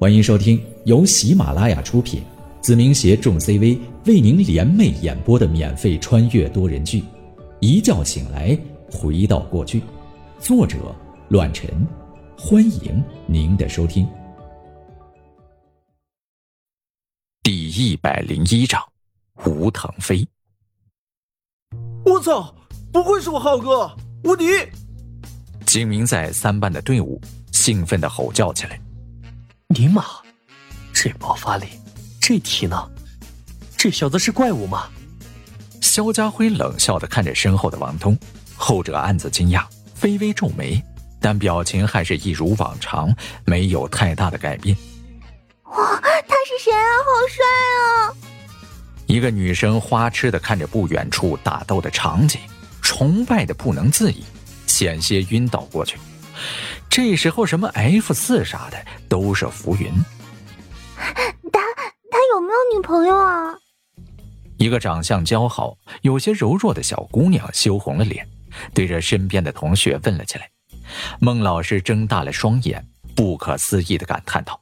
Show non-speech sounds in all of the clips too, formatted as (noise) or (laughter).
欢迎收听由喜马拉雅出品，子明携众 CV 为您联袂演播的免费穿越多人剧《一觉醒来回到过去》，作者：乱臣。欢迎您的收听。第一百零一章，吴腾飞。我操！不愧是我浩哥，无敌！金明在三班的队伍兴奋的吼叫起来。尼玛，这爆发力，这体能，这小子是怪物吗？肖家辉冷笑的看着身后的王通，后者暗自惊讶，微微皱眉，但表情还是一如往常，没有太大的改变。哇，他是谁啊？好帅啊！一个女生花痴的看着不远处打斗的场景，崇拜的不能自已，险些晕倒过去。这时候，什么 F 四啥的都是浮云。他他有没有女朋友啊？一个长相姣好、有些柔弱的小姑娘羞红了脸，对着身边的同学问了起来。孟老师睁大了双眼，不可思议的感叹道：“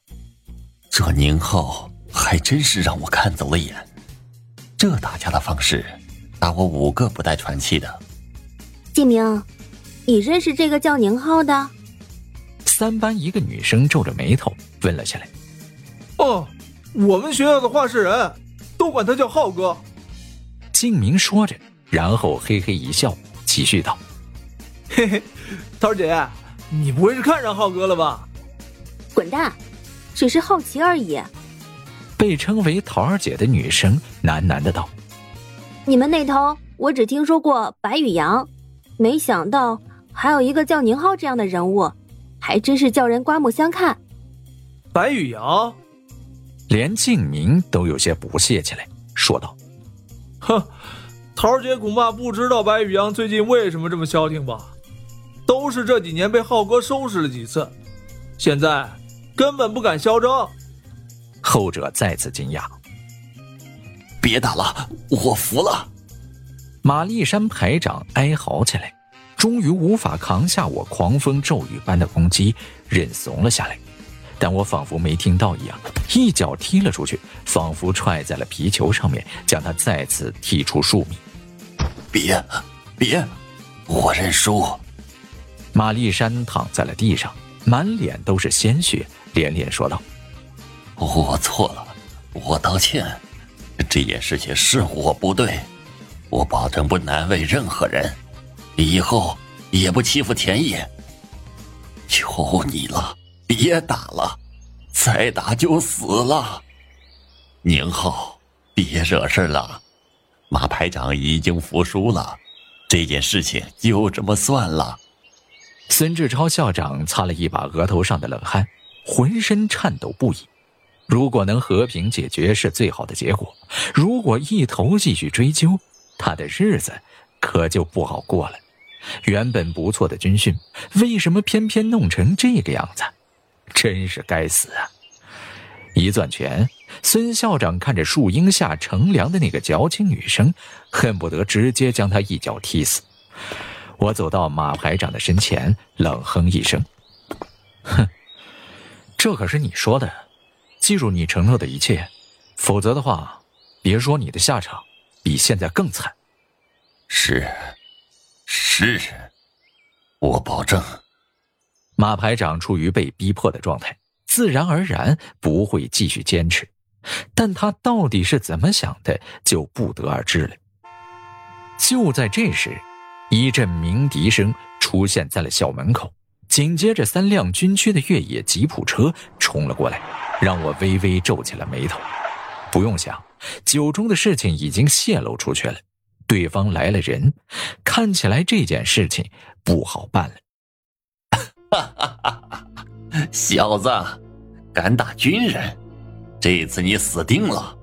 这宁浩还真是让我看走了眼，这打架的方式，打我五个不带喘气的。”季明，你认识这个叫宁浩的？三班一个女生皱着眉头问了下来：“哦，我们学校的话事人，都管他叫浩哥。”静明说着，然后嘿嘿一笑，继续道：“嘿嘿，桃儿姐，你不会是看上浩哥了吧？”“滚蛋，只是好奇而已。”被称为桃儿姐的女生喃喃的道：“你们那头，我只听说过白宇阳，没想到还有一个叫宁浩这样的人物。”还真是叫人刮目相看。白宇阳，连静明都有些不屑起来，说道：“哼，桃姐恐怕不知道白宇阳最近为什么这么消停吧？都是这几年被浩哥收拾了几次，现在根本不敢嚣张。”后者再次惊讶：“别打了，我服了。”马立山排长哀嚎起来。终于无法扛下我狂风骤雨般的攻击，认怂了下来。但我仿佛没听到一样，一脚踢了出去，仿佛踹在了皮球上面，将他再次踢出数米。别，别，我认输。马立山躺在了地上，满脸都是鲜血，连连说道：“我错了，我道歉。这件事情是我不对，我保证不难为任何人。”以后也不欺负田野。求你了，别打了，再打就死了。宁浩，别惹事了。马排长已经服输了，这件事情就这么算了。孙志超校长擦了一把额头上的冷汗，浑身颤抖不已。如果能和平解决是最好的结果，如果一头继续追究，他的日子可就不好过了。原本不错的军训，为什么偏偏弄成这个样子？真是该死啊！一攥拳，孙校长看着树荫下乘凉的那个矫情女生，恨不得直接将她一脚踢死。我走到马排长的身前，冷哼一声：“哼，这可是你说的，记住你承诺的一切，否则的话，别说你的下场比现在更惨。”是。是，我保证。马排长处于被逼迫的状态，自然而然不会继续坚持，但他到底是怎么想的，就不得而知了。就在这时，一阵鸣笛声出现在了校门口，紧接着三辆军区的越野吉普车冲了过来，让我微微皱起了眉头。不用想，酒中的事情已经泄露出去了。对方来了人，看起来这件事情不好办了。哈哈哈！小子，敢打军人，这次你死定了！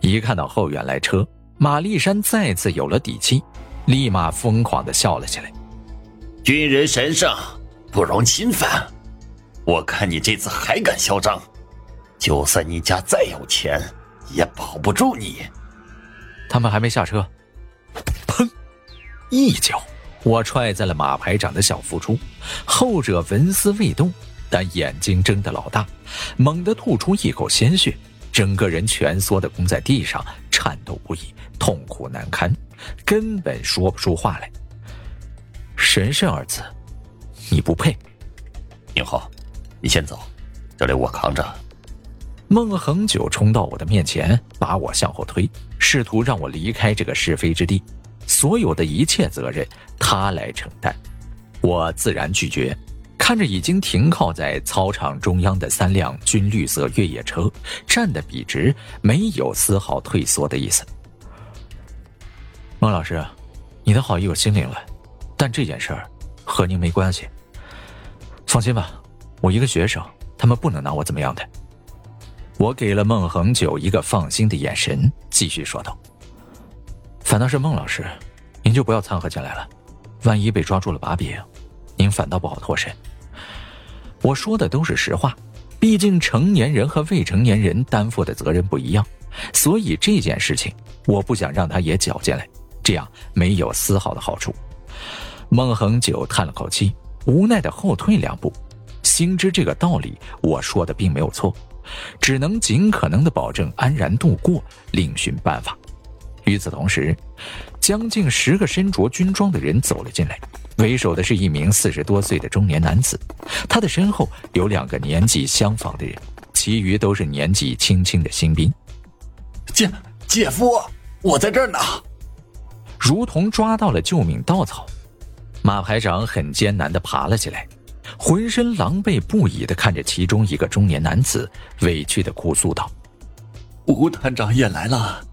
一看到后院来车，马立山再次有了底气，立马疯狂的笑了起来。军人神圣，不容侵犯。我看你这次还敢嚣张，就算你家再有钱，也保不住你。他们还没下车。砰！一脚，我踹在了马排长的小腹处，后者纹丝未动，但眼睛睁得老大，猛地吐出一口鲜血，整个人蜷缩的弓在地上，颤抖不已，痛苦难堪，根本说不出话来。神圣二字，你不配。宁浩，你先走，这里我扛着。孟恒久冲到我的面前，把我向后推，试图让我离开这个是非之地，所有的一切责任他来承担。我自然拒绝。看着已经停靠在操场中央的三辆军绿色越野车，站得笔直，没有丝毫退缩的意思。孟老师，你的好意我心领了，但这件事儿和您没关系。放心吧，我一个学生，他们不能拿我怎么样的。我给了孟恒久一个放心的眼神，继续说道：“反倒是孟老师，您就不要掺和进来了，万一被抓住了把柄，您反倒不好脱身。”我说的都是实话，毕竟成年人和未成年人担负的责任不一样，所以这件事情我不想让他也搅进来，这样没有丝毫的好处。孟恒久叹了口气，无奈的后退两步，心知这个道理，我说的并没有错。只能尽可能的保证安然度过，另寻办法。与此同时，将近十个身着军装的人走了进来，为首的是一名四十多岁的中年男子，他的身后有两个年纪相仿的人，其余都是年纪轻轻的新兵。姐姐夫，我在这儿呢！如同抓到了救命稻草，马排长很艰难的爬了起来。浑身狼狈不已的看着其中一个中年男子，委屈的哭诉道：“吴团长也来了，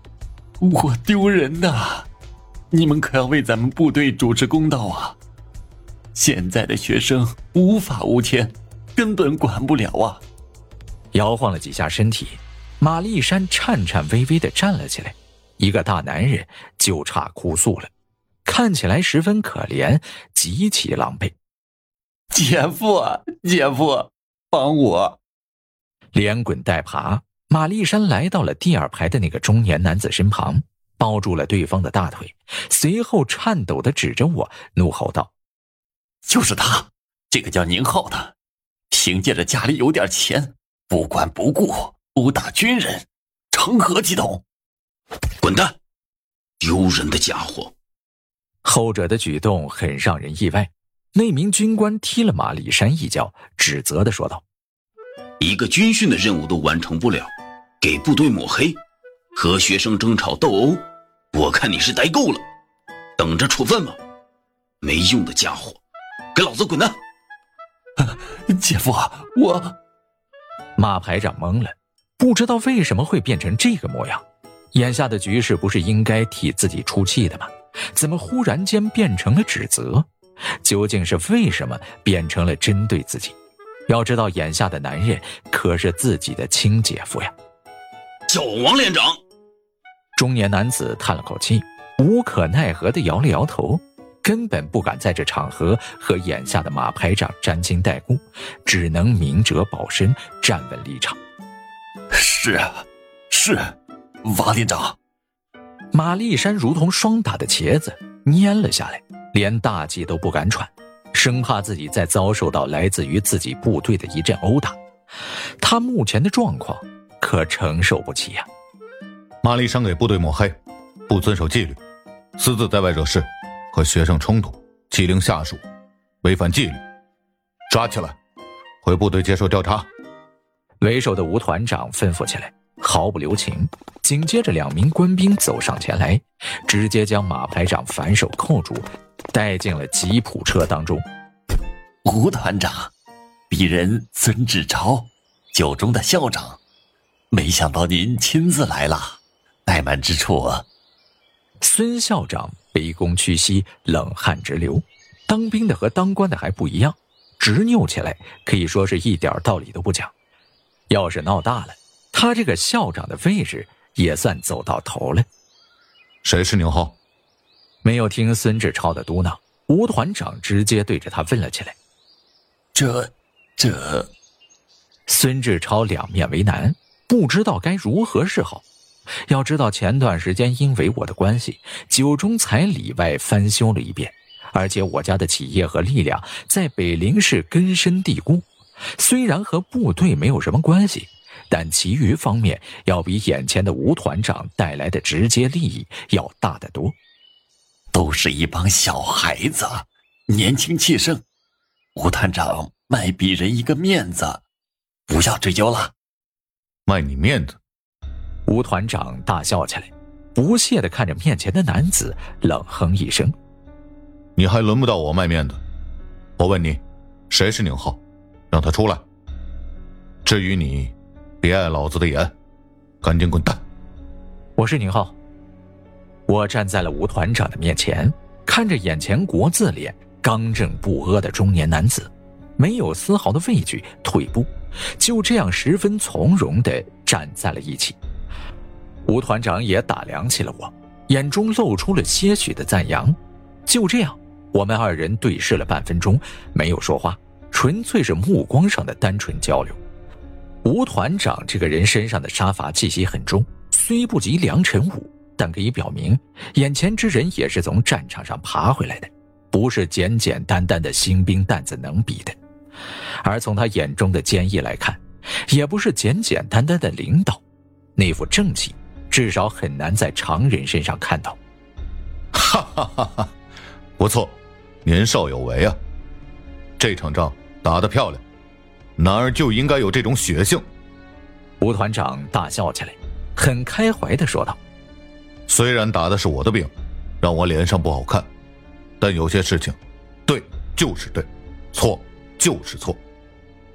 我丢人呐！你们可要为咱们部队主持公道啊！现在的学生无法无天，根本管不了啊！”摇晃了几下身体，马立山颤颤巍巍的站了起来，一个大男人就差哭诉了，看起来十分可怜，极其狼狈。姐夫，姐夫，帮我！连滚带爬，马丽山来到了第二排的那个中年男子身旁，抱住了对方的大腿，随后颤抖的指着我，怒吼道：“就是他，这个叫宁浩的，凭借着家里有点钱，不管不顾殴打军人，成何体统？滚蛋！丢人的家伙！”后者的举动很让人意外。那名军官踢了马立山一脚，指责的说道：“一个军训的任务都完成不了，给部队抹黑，和学生争吵斗殴，我看你是待够了，等着处分吧！没用的家伙，给老子滚蛋！” (laughs) 姐夫，我……马排长懵了，不知道为什么会变成这个模样。眼下的局势不是应该替自己出气的吗？怎么忽然间变成了指责？究竟是为什么变成了针对自己？要知道，眼下的男人可是自己的亲姐夫呀！叫我王连长。中年男子叹了口气，无可奈何的摇了摇头，根本不敢在这场合和眼下的马排长沾亲带故，只能明哲保身，站稳立场。是啊，是，王连长。马立山如同霜打的茄子，蔫了下来。连大气都不敢喘，生怕自己再遭受到来自于自己部队的一阵殴打。他目前的状况可承受不起呀！马立山给部队抹黑，不遵守纪律，私自在外惹事，和学生冲突，欺凌下属，违反纪律，抓起来，回部队接受调查。为首的吴团长吩咐起来，毫不留情。紧接着，两名官兵走上前来，直接将马排长反手扣住。带进了吉普车当中。吴团长，鄙人孙志超，九中的校长，没想到您亲自来了，怠慢之处。孙校长卑躬屈膝，冷汗直流。当兵的和当官的还不一样，执拗起来可以说是一点道理都不讲。要是闹大了，他这个校长的位置也算走到头了。谁是牛浩？没有听孙志超的嘟囔，吴团长直接对着他问了起来：“这，这……”孙志超两面为难，不知道该如何是好。要知道，前段时间因为我的关系，九中才里外翻修了一遍，而且我家的企业和力量在北陵市根深蒂固，虽然和部队没有什么关系，但其余方面要比眼前的吴团长带来的直接利益要大得多。都是一帮小孩子，年轻气盛。吴团长卖鄙人一个面子，不要追究了。卖你面子？吴团长大笑起来，不屑的看着面前的男子，冷哼一声：“你还轮不到我卖面子。我问你，谁是宁浩？让他出来。至于你，别碍老子的眼，赶紧滚蛋。”我是宁浩。我站在了吴团长的面前，看着眼前国字脸、刚正不阿的中年男子，没有丝毫的畏惧、退步，就这样十分从容的站在了一起。吴团长也打量起了我，眼中露出了些许的赞扬。就这样，我们二人对视了半分钟，没有说话，纯粹是目光上的单纯交流。吴团长这个人身上的杀伐气息很重，虽不及梁晨武，但可以表明，眼前之人也是从战场上爬回来的，不是简简单单的新兵蛋子能比的。而从他眼中的坚毅来看，也不是简简单单的领导，那副正气。至少很难在常人身上看到。哈哈哈哈！不错，年少有为啊！这场仗打得漂亮，男儿就应该有这种血性。吴团长大笑起来，很开怀的说道：“虽然打的是我的病，让我脸上不好看，但有些事情，对就是对，错就是错。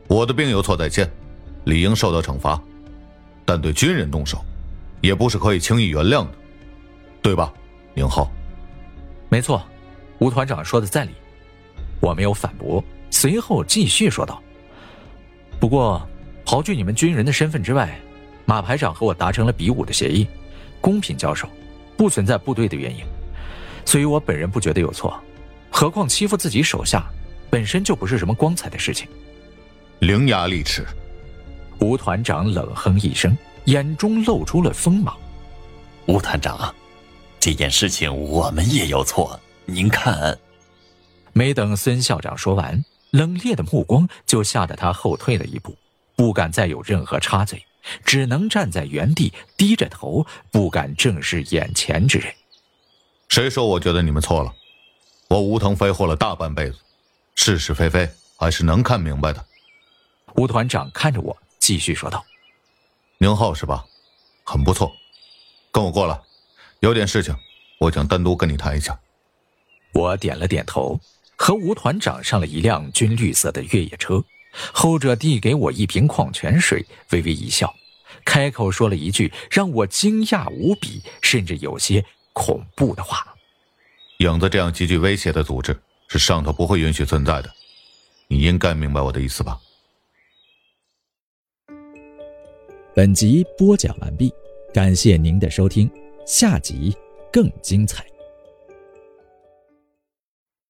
我的病有错在先，理应受到惩罚，但对军人动手。”也不是可以轻易原谅的，对吧，宁浩？没错，吴团长说的在理。我没有反驳，随后继续说道：“不过，刨去你们军人的身份之外，马排长和我达成了比武的协议，公平交手，不存在部队的原因，所以我本人不觉得有错。何况欺负自己手下，本身就不是什么光彩的事情。”伶牙俐齿，吴团长冷哼一声。眼中露出了锋芒，吴团长，这件事情我们也有错，您看。没等孙校长说完，冷冽的目光就吓得他后退了一步，不敢再有任何插嘴，只能站在原地低着头，不敢正视眼前之人。谁说我觉得你们错了？我吴腾飞活了大半辈子，是是非非还是能看明白的。吴团长看着我，继续说道。宁浩是吧？很不错，跟我过来，有点事情，我想单独跟你谈一下。我点了点头，和吴团长上了一辆军绿色的越野车。后者递给我一瓶矿泉水，微微一笑，开口说了一句让我惊讶无比，甚至有些恐怖的话：“影子这样极具威胁的组织，是上头不会允许存在的。你应该明白我的意思吧？”本集播讲完毕，感谢您的收听，下集更精彩。